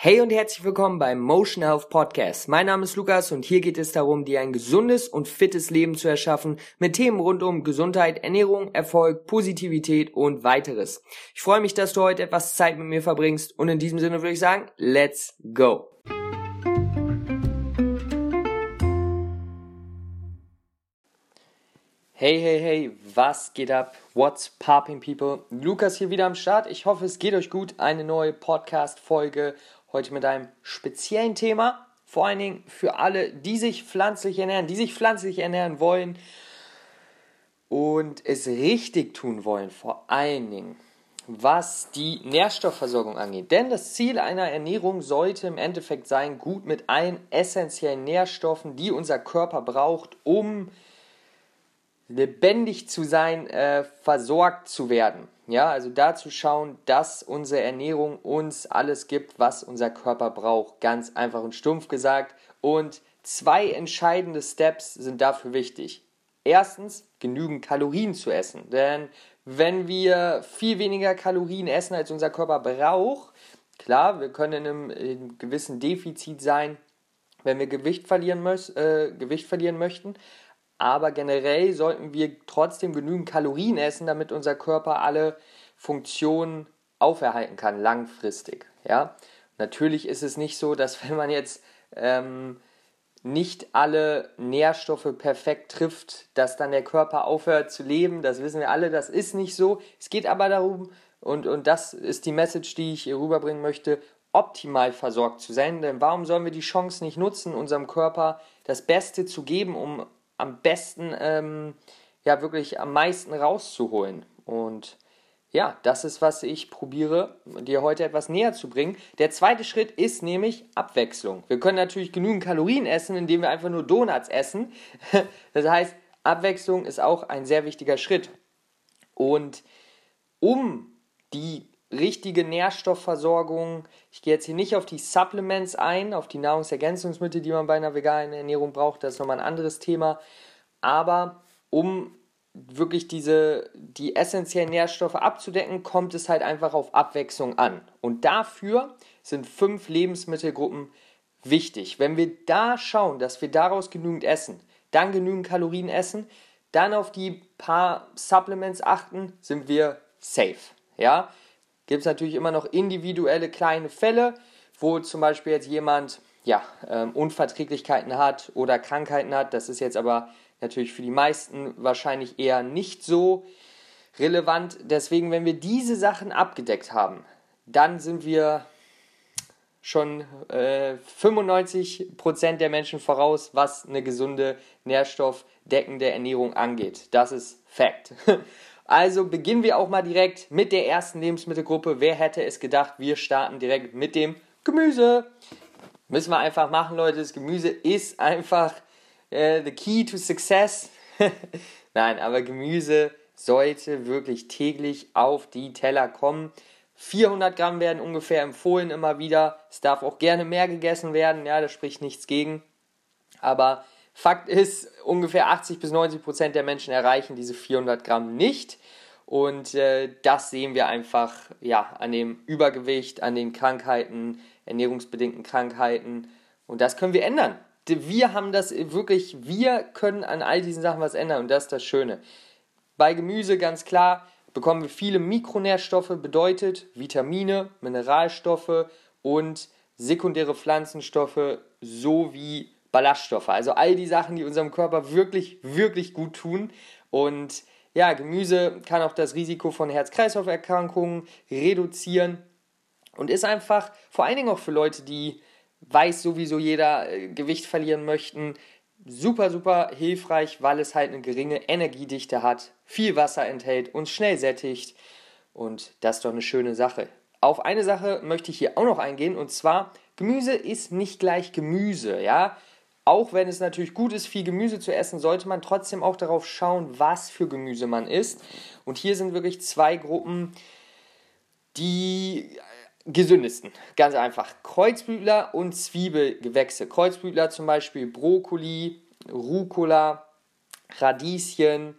Hey und herzlich willkommen beim Motion Health Podcast. Mein Name ist Lukas und hier geht es darum, dir ein gesundes und fittes Leben zu erschaffen mit Themen rund um Gesundheit, Ernährung, Erfolg, Positivität und weiteres. Ich freue mich, dass du heute etwas Zeit mit mir verbringst und in diesem Sinne würde ich sagen, let's go. Hey, hey, hey, was geht ab? What's popping, people? Lukas hier wieder am Start. Ich hoffe, es geht euch gut. Eine neue Podcast-Folge Heute mit einem speziellen Thema, vor allen Dingen für alle, die sich pflanzlich ernähren, die sich pflanzlich ernähren wollen und es richtig tun wollen, vor allen Dingen was die Nährstoffversorgung angeht. Denn das Ziel einer Ernährung sollte im Endeffekt sein, gut mit allen essentiellen Nährstoffen, die unser Körper braucht, um lebendig zu sein, äh, versorgt zu werden. Ja, also dazu schauen, dass unsere Ernährung uns alles gibt, was unser Körper braucht. Ganz einfach und stumpf gesagt. Und zwei entscheidende Steps sind dafür wichtig. Erstens, genügend Kalorien zu essen. Denn wenn wir viel weniger Kalorien essen, als unser Körper braucht, klar, wir können in einem, in einem gewissen Defizit sein, wenn wir Gewicht verlieren, äh, Gewicht verlieren möchten. Aber generell sollten wir trotzdem genügend Kalorien essen, damit unser Körper alle Funktionen auferhalten kann, langfristig. Ja? Natürlich ist es nicht so, dass wenn man jetzt ähm, nicht alle Nährstoffe perfekt trifft, dass dann der Körper aufhört zu leben. Das wissen wir alle, das ist nicht so. Es geht aber darum, und, und das ist die Message, die ich hier rüberbringen möchte, optimal versorgt zu sein. Denn warum sollen wir die Chance nicht nutzen, unserem Körper das Beste zu geben, um am besten, ähm, ja, wirklich am meisten rauszuholen. Und ja, das ist, was ich probiere, dir heute etwas näher zu bringen. Der zweite Schritt ist nämlich Abwechslung. Wir können natürlich genügend Kalorien essen, indem wir einfach nur Donuts essen. Das heißt, Abwechslung ist auch ein sehr wichtiger Schritt. Und um die richtige Nährstoffversorgung. Ich gehe jetzt hier nicht auf die Supplements ein, auf die Nahrungsergänzungsmittel, die man bei einer veganen Ernährung braucht. Das ist nochmal ein anderes Thema. Aber um wirklich diese, die essentiellen Nährstoffe abzudecken, kommt es halt einfach auf Abwechslung an. Und dafür sind fünf Lebensmittelgruppen wichtig. Wenn wir da schauen, dass wir daraus genügend essen, dann genügend Kalorien essen, dann auf die paar Supplements achten, sind wir safe. Ja, gibt es natürlich immer noch individuelle kleine Fälle, wo zum Beispiel jetzt jemand ja, ähm, Unverträglichkeiten hat oder Krankheiten hat. Das ist jetzt aber natürlich für die meisten wahrscheinlich eher nicht so relevant. Deswegen, wenn wir diese Sachen abgedeckt haben, dann sind wir schon äh, 95% der Menschen voraus, was eine gesunde, nährstoffdeckende Ernährung angeht. Das ist Fact. Also beginnen wir auch mal direkt mit der ersten Lebensmittelgruppe. Wer hätte es gedacht, wir starten direkt mit dem Gemüse. Müssen wir einfach machen, Leute. Das Gemüse ist einfach äh, the key to success. Nein, aber Gemüse sollte wirklich täglich auf die Teller kommen. 400 Gramm werden ungefähr empfohlen immer wieder. Es darf auch gerne mehr gegessen werden. Ja, da spricht nichts gegen. Aber Fakt ist, ungefähr 80 bis 90 Prozent der Menschen erreichen diese 400 Gramm nicht. Und äh, das sehen wir einfach ja, an dem Übergewicht, an den Krankheiten, ernährungsbedingten Krankheiten. Und das können wir ändern. Wir haben das wirklich, wir können an all diesen Sachen was ändern und das ist das Schöne. Bei Gemüse ganz klar bekommen wir viele Mikronährstoffe, bedeutet Vitamine, Mineralstoffe und sekundäre Pflanzenstoffe sowie Ballaststoffe. Also all die Sachen, die unserem Körper wirklich, wirklich gut tun. Und ja, Gemüse kann auch das Risiko von Herz-Kreislauf-Erkrankungen reduzieren und ist einfach vor allen Dingen auch für Leute, die weiß sowieso jeder äh, Gewicht verlieren möchten, super, super hilfreich, weil es halt eine geringe Energiedichte hat, viel Wasser enthält, uns schnell sättigt und das ist doch eine schöne Sache. Auf eine Sache möchte ich hier auch noch eingehen und zwar Gemüse ist nicht gleich Gemüse, ja? Auch wenn es natürlich gut ist, viel Gemüse zu essen, sollte man trotzdem auch darauf schauen, was für Gemüse man isst. Und hier sind wirklich zwei Gruppen, die gesündesten. Ganz einfach. Kreuzblütler und Zwiebelgewächse. Kreuzblütler zum Beispiel Brokkoli, Rucola, Radieschen,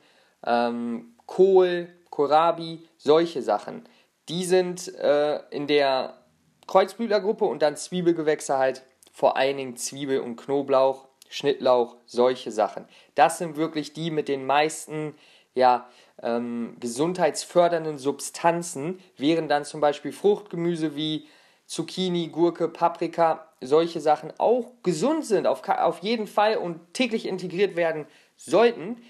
ähm, Kohl, Kohlrabi, solche Sachen. Die sind äh, in der Kreuzblütlergruppe und dann Zwiebelgewächse halt, vor allen Dingen Zwiebel und Knoblauch, Schnittlauch, solche Sachen. Das sind wirklich die mit den meisten ja, ähm, gesundheitsfördernden Substanzen, während dann zum Beispiel Fruchtgemüse wie Zucchini, Gurke, Paprika, solche Sachen auch gesund sind, auf, auf jeden Fall und täglich integriert werden sollten,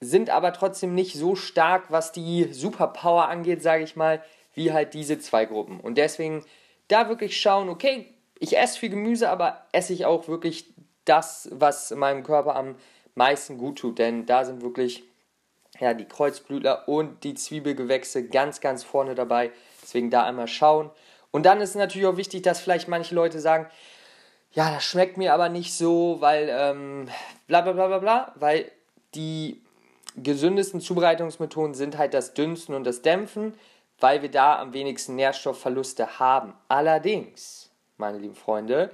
sind aber trotzdem nicht so stark, was die Superpower angeht, sage ich mal, wie halt diese zwei Gruppen. Und deswegen da wirklich schauen, okay, ich esse viel Gemüse, aber esse ich auch wirklich das, was meinem Körper am meisten gut tut. Denn da sind wirklich ja, die Kreuzblütler und die Zwiebelgewächse ganz, ganz vorne dabei. Deswegen da einmal schauen. Und dann ist natürlich auch wichtig, dass vielleicht manche Leute sagen, ja, das schmeckt mir aber nicht so, weil ähm, bla bla bla bla bla, weil die gesündesten Zubereitungsmethoden sind halt das Dünsten und das Dämpfen, weil wir da am wenigsten Nährstoffverluste haben. Allerdings, meine lieben Freunde,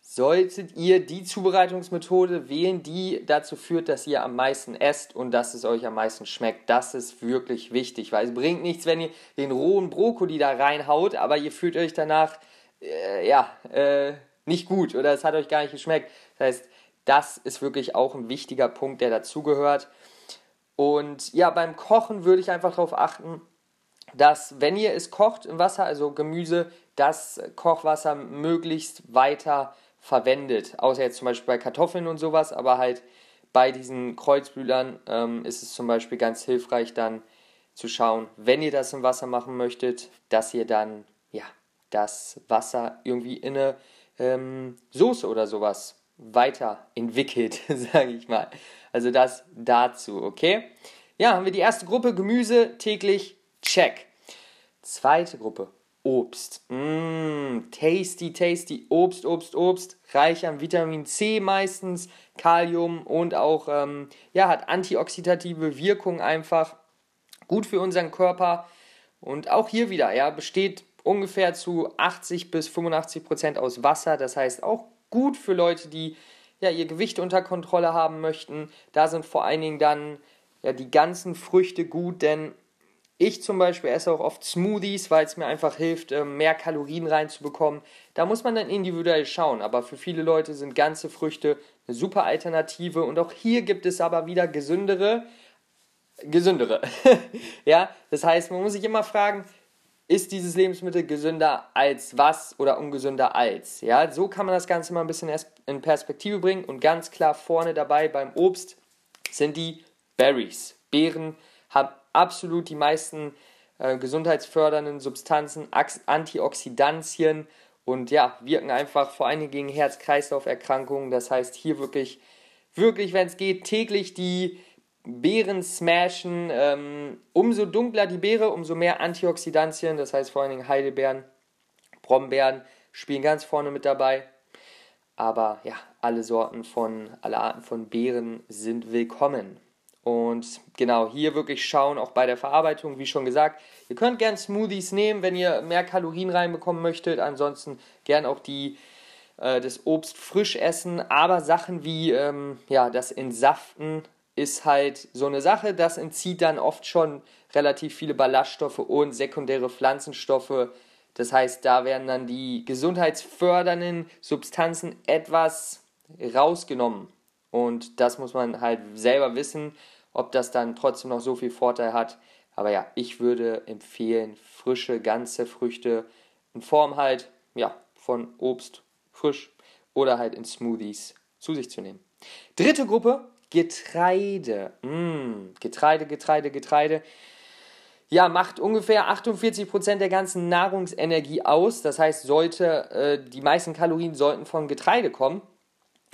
solltet ihr die Zubereitungsmethode wählen, die dazu führt, dass ihr am meisten esst und dass es euch am meisten schmeckt. Das ist wirklich wichtig, weil es bringt nichts, wenn ihr den rohen Brokkoli da reinhaut, aber ihr fühlt euch danach äh, ja äh, nicht gut oder es hat euch gar nicht geschmeckt. Das heißt, das ist wirklich auch ein wichtiger Punkt, der dazugehört. Und ja, beim Kochen würde ich einfach darauf achten, dass wenn ihr es kocht im Wasser, also Gemüse, das Kochwasser möglichst weiter verwendet. Außer jetzt zum Beispiel bei Kartoffeln und sowas, aber halt bei diesen Kreuzblütlern ähm, ist es zum Beispiel ganz hilfreich dann zu schauen, wenn ihr das im Wasser machen möchtet, dass ihr dann ja das Wasser irgendwie in eine ähm, Soße oder sowas weiterentwickelt, sage ich mal. Also das dazu, okay? Ja, haben wir die erste Gruppe Gemüse täglich, check. Zweite Gruppe Obst. Mmm, tasty, tasty. Obst, Obst, Obst. Reich an Vitamin C meistens, Kalium und auch, ähm, ja, hat antioxidative Wirkung einfach. Gut für unseren Körper. Und auch hier wieder, ja, besteht ungefähr zu 80 bis 85 Prozent aus Wasser. Das heißt auch gut für Leute, die ja, ihr Gewicht unter Kontrolle haben möchten. Da sind vor allen Dingen dann ja, die ganzen Früchte gut, denn ich zum Beispiel esse auch oft Smoothies, weil es mir einfach hilft, ähm, mehr Kalorien reinzubekommen. Da muss man dann individuell schauen. Aber für viele Leute sind ganze Früchte eine super Alternative. Und auch hier gibt es aber wieder gesündere. Gesündere. ja, das heißt, man muss sich immer fragen, ist dieses Lebensmittel gesünder als was oder ungesünder als? Ja, so kann man das Ganze mal ein bisschen in Perspektive bringen. Und ganz klar vorne dabei beim Obst sind die Berries. Beeren haben absolut die meisten äh, gesundheitsfördernden Substanzen, Antioxidantien und ja, wirken einfach vor allen Dingen gegen Herz-Kreislauf-Erkrankungen. Das heißt, hier wirklich, wirklich, wenn es geht, täglich die Beeren smashen. Ähm, umso dunkler die Beere, umso mehr Antioxidantien, das heißt vor allen Dingen Heidelbeeren, Brombeeren spielen ganz vorne mit dabei. Aber ja, alle Sorten von, alle Arten von Beeren sind willkommen. Und genau, hier wirklich schauen, auch bei der Verarbeitung, wie schon gesagt. Ihr könnt gern Smoothies nehmen, wenn ihr mehr Kalorien reinbekommen möchtet. Ansonsten gern auch die, äh, das Obst frisch essen. Aber Sachen wie ähm, ja, das Entsaften ist halt so eine Sache. Das entzieht dann oft schon relativ viele Ballaststoffe und sekundäre Pflanzenstoffe. Das heißt, da werden dann die gesundheitsfördernden Substanzen etwas rausgenommen. Und das muss man halt selber wissen ob das dann trotzdem noch so viel Vorteil hat. Aber ja, ich würde empfehlen, frische, ganze Früchte in Form halt, ja, von Obst frisch oder halt in Smoothies zu sich zu nehmen. Dritte Gruppe, Getreide. Mmh, Getreide, Getreide, Getreide. Ja, macht ungefähr 48% der ganzen Nahrungsenergie aus. Das heißt, sollte, äh, die meisten Kalorien sollten von Getreide kommen.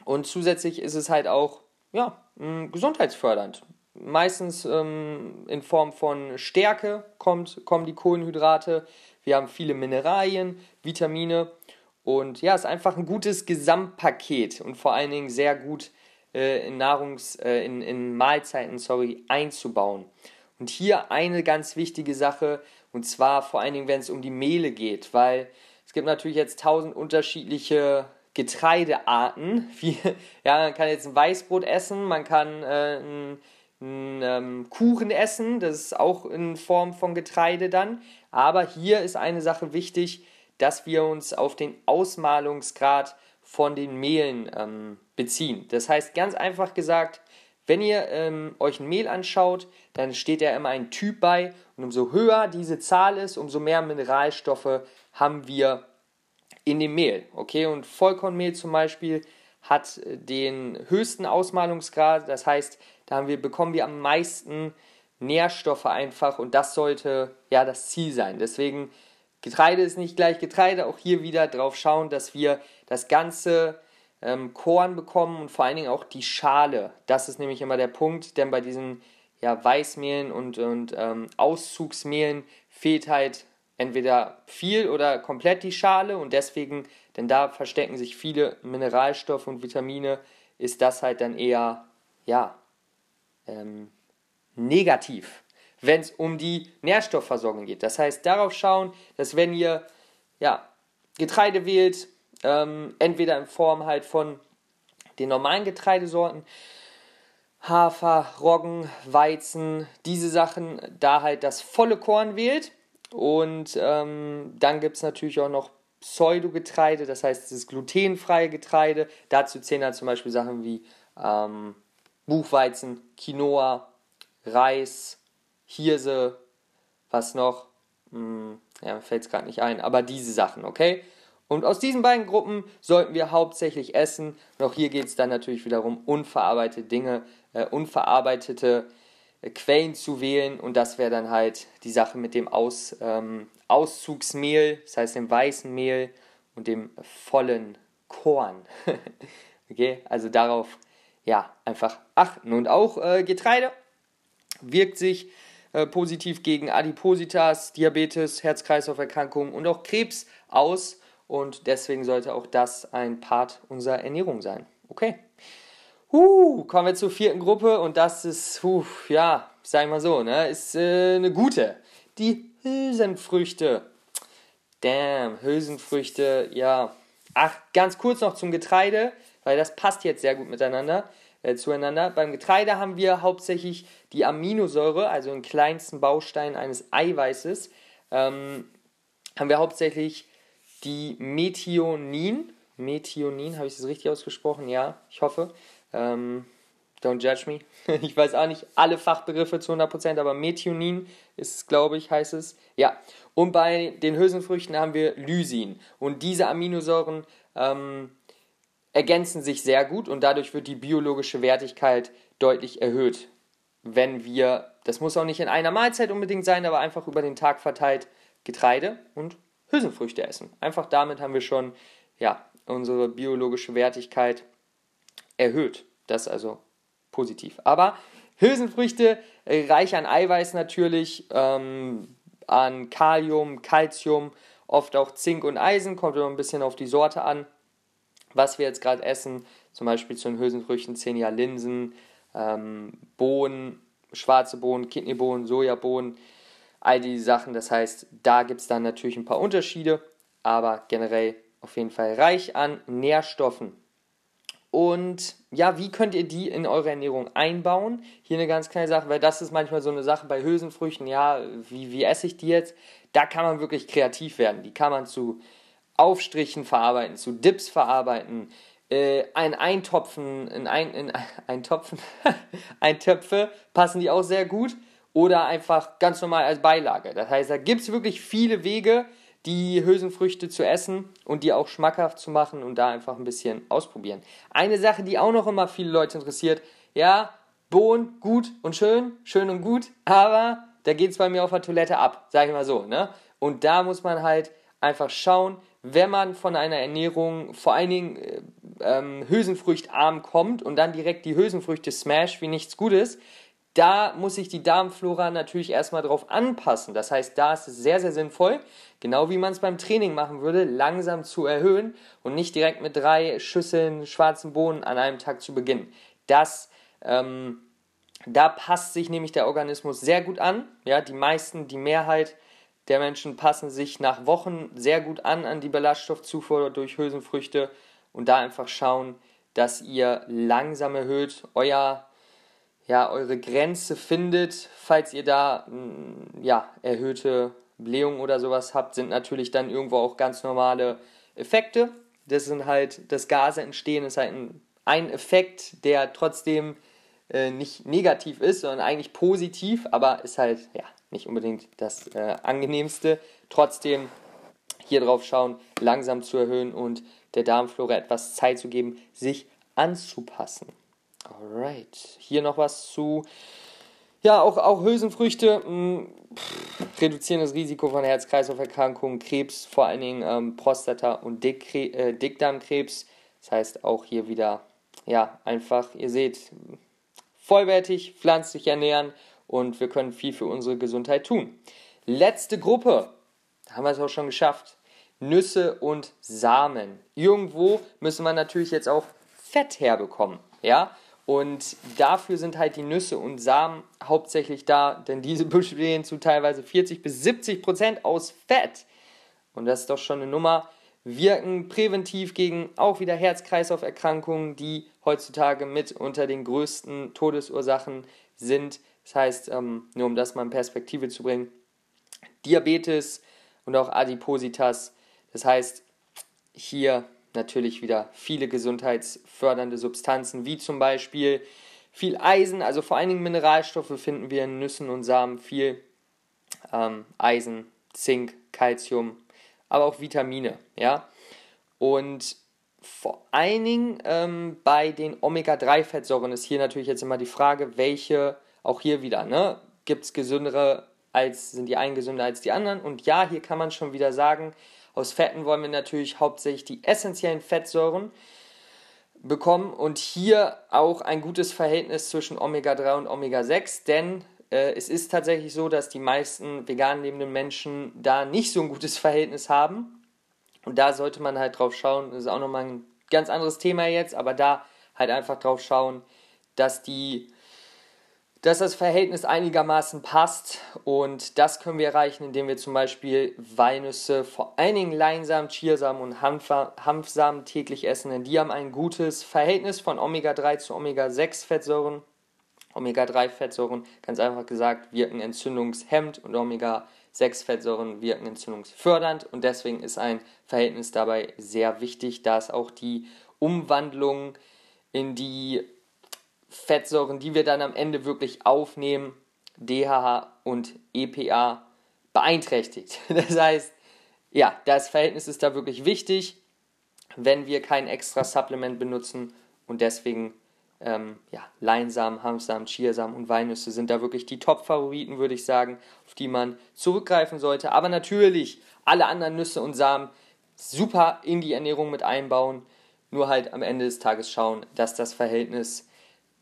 Und zusätzlich ist es halt auch, ja, gesundheitsfördernd meistens ähm, in Form von Stärke kommt, kommen die Kohlenhydrate. Wir haben viele Mineralien, Vitamine und ja, es ist einfach ein gutes Gesamtpaket und vor allen Dingen sehr gut äh, in Nahrungs-, äh, in, in Mahlzeiten, sorry, einzubauen. Und hier eine ganz wichtige Sache und zwar vor allen Dingen, wenn es um die Mehle geht, weil es gibt natürlich jetzt tausend unterschiedliche Getreidearten. Wie, ja, man kann jetzt ein Weißbrot essen, man kann äh, ein ähm, Kuchen essen, das ist auch in Form von Getreide dann. Aber hier ist eine Sache wichtig, dass wir uns auf den Ausmalungsgrad von den Mehlen ähm, beziehen. Das heißt, ganz einfach gesagt, wenn ihr ähm, euch ein Mehl anschaut, dann steht ja immer ein Typ bei und umso höher diese Zahl ist, umso mehr Mineralstoffe haben wir in dem Mehl. Okay, und Vollkornmehl zum Beispiel hat den höchsten Ausmalungsgrad, das heißt, da haben wir, bekommen wir am meisten Nährstoffe einfach und das sollte ja das Ziel sein. Deswegen Getreide ist nicht gleich Getreide, auch hier wieder drauf schauen, dass wir das ganze ähm, Korn bekommen und vor allen Dingen auch die Schale. Das ist nämlich immer der Punkt, denn bei diesen ja, Weißmehlen und, und ähm, Auszugsmehlen fehlt halt entweder viel oder komplett die Schale und deswegen, denn da verstecken sich viele Mineralstoffe und Vitamine, ist das halt dann eher, ja, ähm, negativ, wenn es um die Nährstoffversorgung geht. Das heißt, darauf schauen, dass wenn ihr, ja, Getreide wählt, ähm, entweder in Form halt von den normalen Getreidesorten, Hafer, Roggen, Weizen, diese Sachen, da halt das volle Korn wählt. Und ähm, dann gibt es natürlich auch noch Pseudogetreide, das heißt, ist glutenfreie Getreide. Dazu zählen dann zum Beispiel Sachen wie ähm, Buchweizen, Quinoa, Reis, Hirse, was noch? Hm, ja, mir fällt es gerade nicht ein, aber diese Sachen, okay? Und aus diesen beiden Gruppen sollten wir hauptsächlich essen. Und auch hier geht es dann natürlich wiederum unverarbeitete Dinge, äh, unverarbeitete äh, Quellen zu wählen. Und das wäre dann halt die Sache mit dem Aus, ähm, Auszugsmehl, das heißt dem weißen Mehl und dem vollen Korn. okay, also darauf ja einfach achten. Und auch äh, Getreide wirkt sich äh, positiv gegen Adipositas, Diabetes, Herz-Kreislauf-Erkrankungen und auch Krebs aus und deswegen sollte auch das ein Part unserer Ernährung sein. Okay. Uh, kommen wir zur vierten Gruppe und das ist, uh, ja, sag ich mal so, ne, ist äh, eine gute. Die Hülsenfrüchte. Damn, Hülsenfrüchte, ja. Ach, ganz kurz noch zum Getreide, weil das passt jetzt sehr gut miteinander, äh, zueinander. Beim Getreide haben wir hauptsächlich die Aminosäure, also den kleinsten Baustein eines Eiweißes, ähm, haben wir hauptsächlich die Methionin. Methionin, habe ich das richtig ausgesprochen? Ja, ich hoffe. Ähm, don't judge me. ich weiß auch nicht alle Fachbegriffe zu 100%, aber Methionin ist, glaube ich, heißt es. Ja. Und bei den Hülsenfrüchten haben wir Lysin. Und diese Aminosäuren ähm, ergänzen sich sehr gut und dadurch wird die biologische Wertigkeit deutlich erhöht. Wenn wir, das muss auch nicht in einer Mahlzeit unbedingt sein, aber einfach über den Tag verteilt Getreide und Hülsenfrüchte essen. Einfach damit haben wir schon ja, unsere biologische Wertigkeit erhöht. Das ist also positiv. Aber Hülsenfrüchte reich an Eiweiß natürlich, ähm, an Kalium, Calcium, oft auch Zink und Eisen, kommt immer ein bisschen auf die Sorte an. Was wir jetzt gerade essen, zum Beispiel zu den Hülsenfrüchten zählen ja Linsen, ähm, Bohnen, schwarze Bohnen, Kidneybohnen, Sojabohnen, all diese Sachen. Das heißt, da gibt es dann natürlich ein paar Unterschiede, aber generell auf jeden Fall reich an Nährstoffen. Und ja, wie könnt ihr die in eure Ernährung einbauen? Hier eine ganz kleine Sache, weil das ist manchmal so eine Sache bei Hülsenfrüchten. Ja, wie, wie esse ich die jetzt? Da kann man wirklich kreativ werden. Die kann man zu Aufstrichen verarbeiten, zu Dips verarbeiten, äh, ein Eintopfen, in ein, in ein Topfen, Eintöpfe passen die auch sehr gut oder einfach ganz normal als Beilage. Das heißt, da gibt es wirklich viele Wege, die Hülsenfrüchte zu essen und die auch schmackhaft zu machen und da einfach ein bisschen ausprobieren. Eine Sache, die auch noch immer viele Leute interessiert, ja, Bohnen, gut und schön, schön und gut, aber da geht es bei mir auf der Toilette ab, sage ich mal so. Ne? Und da muss man halt einfach schauen, wenn man von einer Ernährung vor allen Dingen äh, ähm, Hülsenfrüchtarm kommt und dann direkt die Hülsenfrüchte smash wie nichts Gutes, da muss sich die Darmflora natürlich erstmal drauf anpassen. Das heißt, da ist es sehr, sehr sinnvoll, genau wie man es beim Training machen würde, langsam zu erhöhen und nicht direkt mit drei Schüsseln schwarzen Bohnen an einem Tag zu beginnen. Das, ähm, da passt sich nämlich der Organismus sehr gut an. Ja, die meisten, die Mehrheit der Menschen passen sich nach Wochen sehr gut an an die Ballaststoffzufuhr durch Hülsenfrüchte und da einfach schauen, dass ihr langsam erhöht euer ja, eure Grenze findet, falls ihr da mm, ja, erhöhte Blähungen oder sowas habt, sind natürlich dann irgendwo auch ganz normale Effekte. Das sind halt, das Gase entstehen, ist halt ein, ein Effekt, der trotzdem äh, nicht negativ ist, sondern eigentlich positiv, aber ist halt ja nicht unbedingt das äh, angenehmste. Trotzdem hier drauf schauen, langsam zu erhöhen und der Darmflora etwas Zeit zu geben, sich anzupassen. Alright, hier noch was zu. Ja, auch, auch Hülsenfrüchte mh, hm, reduzieren das Risiko von Herz-Kreislauf-Erkrankungen, Krebs, vor allen Dingen ähm, Prostata- und Dick, äh, Dickdarmkrebs. Das heißt auch hier wieder, ja, einfach, ihr seht, vollwertig, pflanzlich ernähren und wir können viel für unsere Gesundheit tun. Letzte Gruppe, da haben wir es auch schon geschafft. Nüsse und Samen. Irgendwo müssen wir natürlich jetzt auch Fett herbekommen, ja? Und dafür sind halt die Nüsse und Samen hauptsächlich da, denn diese bestehen zu teilweise 40 bis 70 Prozent aus Fett. Und das ist doch schon eine Nummer. Wirken präventiv gegen auch wieder Herz-Kreislauf-Erkrankungen, die heutzutage mit unter den größten Todesursachen sind. Das heißt, ähm, nur um das mal in Perspektive zu bringen, Diabetes und auch Adipositas. Das heißt, hier natürlich wieder viele gesundheitsfördernde Substanzen, wie zum Beispiel viel Eisen, also vor allen Dingen Mineralstoffe finden wir in Nüssen und Samen viel. Ähm, Eisen, Zink, Calcium, aber auch Vitamine, ja. Und vor allen Dingen ähm, bei den Omega-3-Fettsäuren ist hier natürlich jetzt immer die Frage, welche, auch hier wieder, ne, gibt es gesündere als, sind die einen gesünder als die anderen? Und ja, hier kann man schon wieder sagen, aus Fetten wollen wir natürlich hauptsächlich die essentiellen Fettsäuren bekommen und hier auch ein gutes Verhältnis zwischen Omega-3 und Omega-6, denn äh, es ist tatsächlich so, dass die meisten vegan lebenden Menschen da nicht so ein gutes Verhältnis haben. Und da sollte man halt drauf schauen, das ist auch nochmal ein ganz anderes Thema jetzt, aber da halt einfach drauf schauen, dass die dass das Verhältnis einigermaßen passt und das können wir erreichen, indem wir zum Beispiel Walnüsse, vor allen Dingen Leinsamen, Chiasamen und Hanfsamen täglich essen, denn die haben ein gutes Verhältnis von Omega-3 zu Omega-6-Fettsäuren. Omega-3-Fettsäuren, ganz einfach gesagt, wirken entzündungshemmend und Omega-6-Fettsäuren wirken entzündungsfördernd und deswegen ist ein Verhältnis dabei sehr wichtig, da es auch die Umwandlung in die Fettsäuren, die wir dann am Ende wirklich aufnehmen, DHA und EPA beeinträchtigt. Das heißt, ja, das Verhältnis ist da wirklich wichtig, wenn wir kein extra Supplement benutzen und deswegen ähm, ja, Leinsamen, Hanfsamen, Chiasamen und Walnüsse sind da wirklich die Top-Favoriten, würde ich sagen, auf die man zurückgreifen sollte. Aber natürlich alle anderen Nüsse und Samen super in die Ernährung mit einbauen, nur halt am Ende des Tages schauen, dass das Verhältnis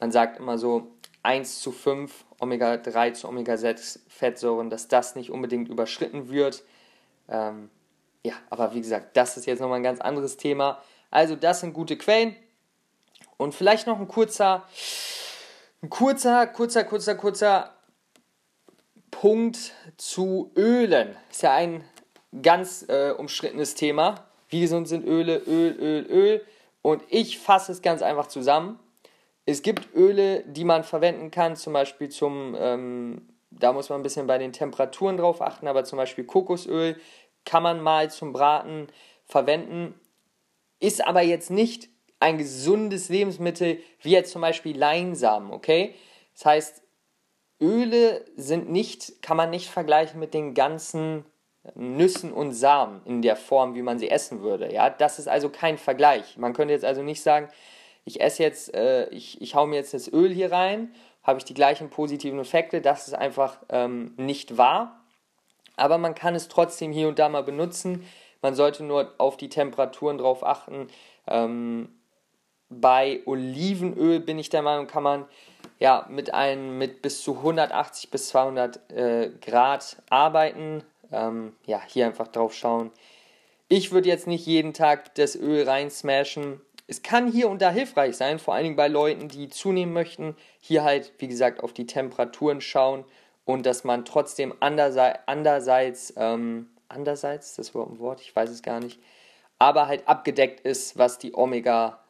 man sagt immer so 1 zu 5 Omega-3 zu Omega-6 Fettsäuren, dass das nicht unbedingt überschritten wird. Ähm, ja, aber wie gesagt, das ist jetzt nochmal ein ganz anderes Thema. Also das sind gute Quellen. Und vielleicht noch ein kurzer, ein kurzer, kurzer, kurzer, kurzer Punkt zu Ölen. Ist ja ein ganz äh, umstrittenes Thema. Wie gesund sind Öle, Öl, Öl, Öl. Und ich fasse es ganz einfach zusammen. Es gibt Öle, die man verwenden kann, zum Beispiel zum, ähm, da muss man ein bisschen bei den Temperaturen drauf achten, aber zum Beispiel Kokosöl kann man mal zum Braten verwenden, ist aber jetzt nicht ein gesundes Lebensmittel wie jetzt zum Beispiel Leinsamen, okay? Das heißt, Öle sind nicht, kann man nicht vergleichen mit den ganzen Nüssen und Samen in der Form, wie man sie essen würde. Ja, das ist also kein Vergleich. Man könnte jetzt also nicht sagen, ich esse jetzt, äh, ich, ich hau mir jetzt das Öl hier rein, habe ich die gleichen positiven Effekte. Das ist einfach ähm, nicht wahr. Aber man kann es trotzdem hier und da mal benutzen. Man sollte nur auf die Temperaturen drauf achten. Ähm, bei Olivenöl bin ich der Meinung, kann man ja mit einem mit bis zu 180 bis 200 äh, Grad arbeiten. Ähm, ja, hier einfach drauf schauen. Ich würde jetzt nicht jeden Tag das Öl rein smashen. Es kann hier und da hilfreich sein, vor allen Dingen bei Leuten, die zunehmen möchten. Hier halt, wie gesagt, auf die Temperaturen schauen und dass man trotzdem andererseits, ähm, andererseits, das war ein Wort, ich weiß es gar nicht, aber halt abgedeckt ist, was die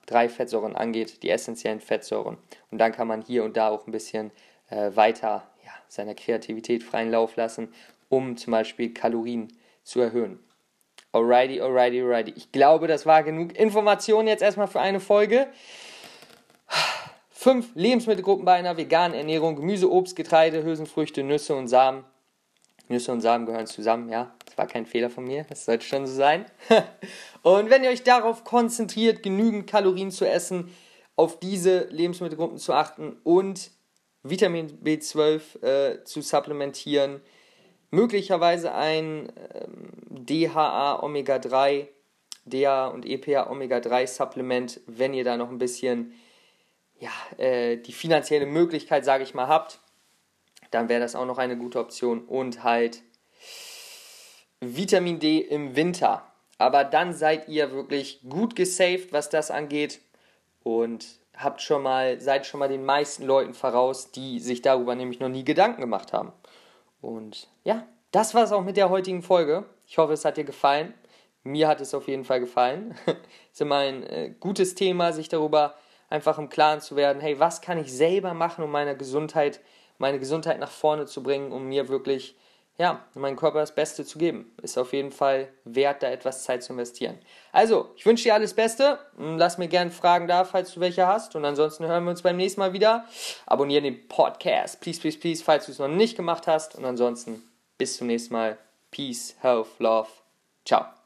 Omega-3-Fettsäuren angeht, die essentiellen Fettsäuren. Und dann kann man hier und da auch ein bisschen äh, weiter ja, seiner Kreativität freien Lauf lassen um zum Beispiel Kalorien zu erhöhen. Alrighty, alrighty, alrighty. Ich glaube, das war genug Informationen jetzt erstmal für eine Folge. Fünf Lebensmittelgruppen bei einer veganen Ernährung: Gemüse, Obst, Getreide, Hülsenfrüchte, Nüsse und Samen. Nüsse und Samen gehören zusammen, ja. Das war kein Fehler von mir, das sollte schon so sein. und wenn ihr euch darauf konzentriert, genügend Kalorien zu essen, auf diese Lebensmittelgruppen zu achten und Vitamin B12 äh, zu supplementieren, möglicherweise ein ähm, DHA Omega 3, DHA und EPA Omega 3 Supplement, wenn ihr da noch ein bisschen ja, äh, die finanzielle Möglichkeit, sage ich mal, habt, dann wäre das auch noch eine gute Option und halt Vitamin D im Winter. Aber dann seid ihr wirklich gut gesaved, was das angeht und habt schon mal, seid schon mal den meisten Leuten voraus, die sich darüber nämlich noch nie Gedanken gemacht haben. Und ja, das war es auch mit der heutigen Folge. Ich hoffe, es hat dir gefallen. Mir hat es auf jeden Fall gefallen. es ist immer ein äh, gutes Thema, sich darüber einfach im Klaren zu werden, hey, was kann ich selber machen, um meine Gesundheit, meine Gesundheit nach vorne zu bringen, um mir wirklich, ja, meinem Körper das Beste zu geben. Ist auf jeden Fall wert, da etwas Zeit zu investieren. Also, ich wünsche dir alles Beste. Lass mir gerne Fragen da, falls du welche hast. Und ansonsten hören wir uns beim nächsten Mal wieder. Abonniere den Podcast, please, please, please, falls du es noch nicht gemacht hast. Und ansonsten bis zum nächsten Mal. Peace, Health, Love. Ciao.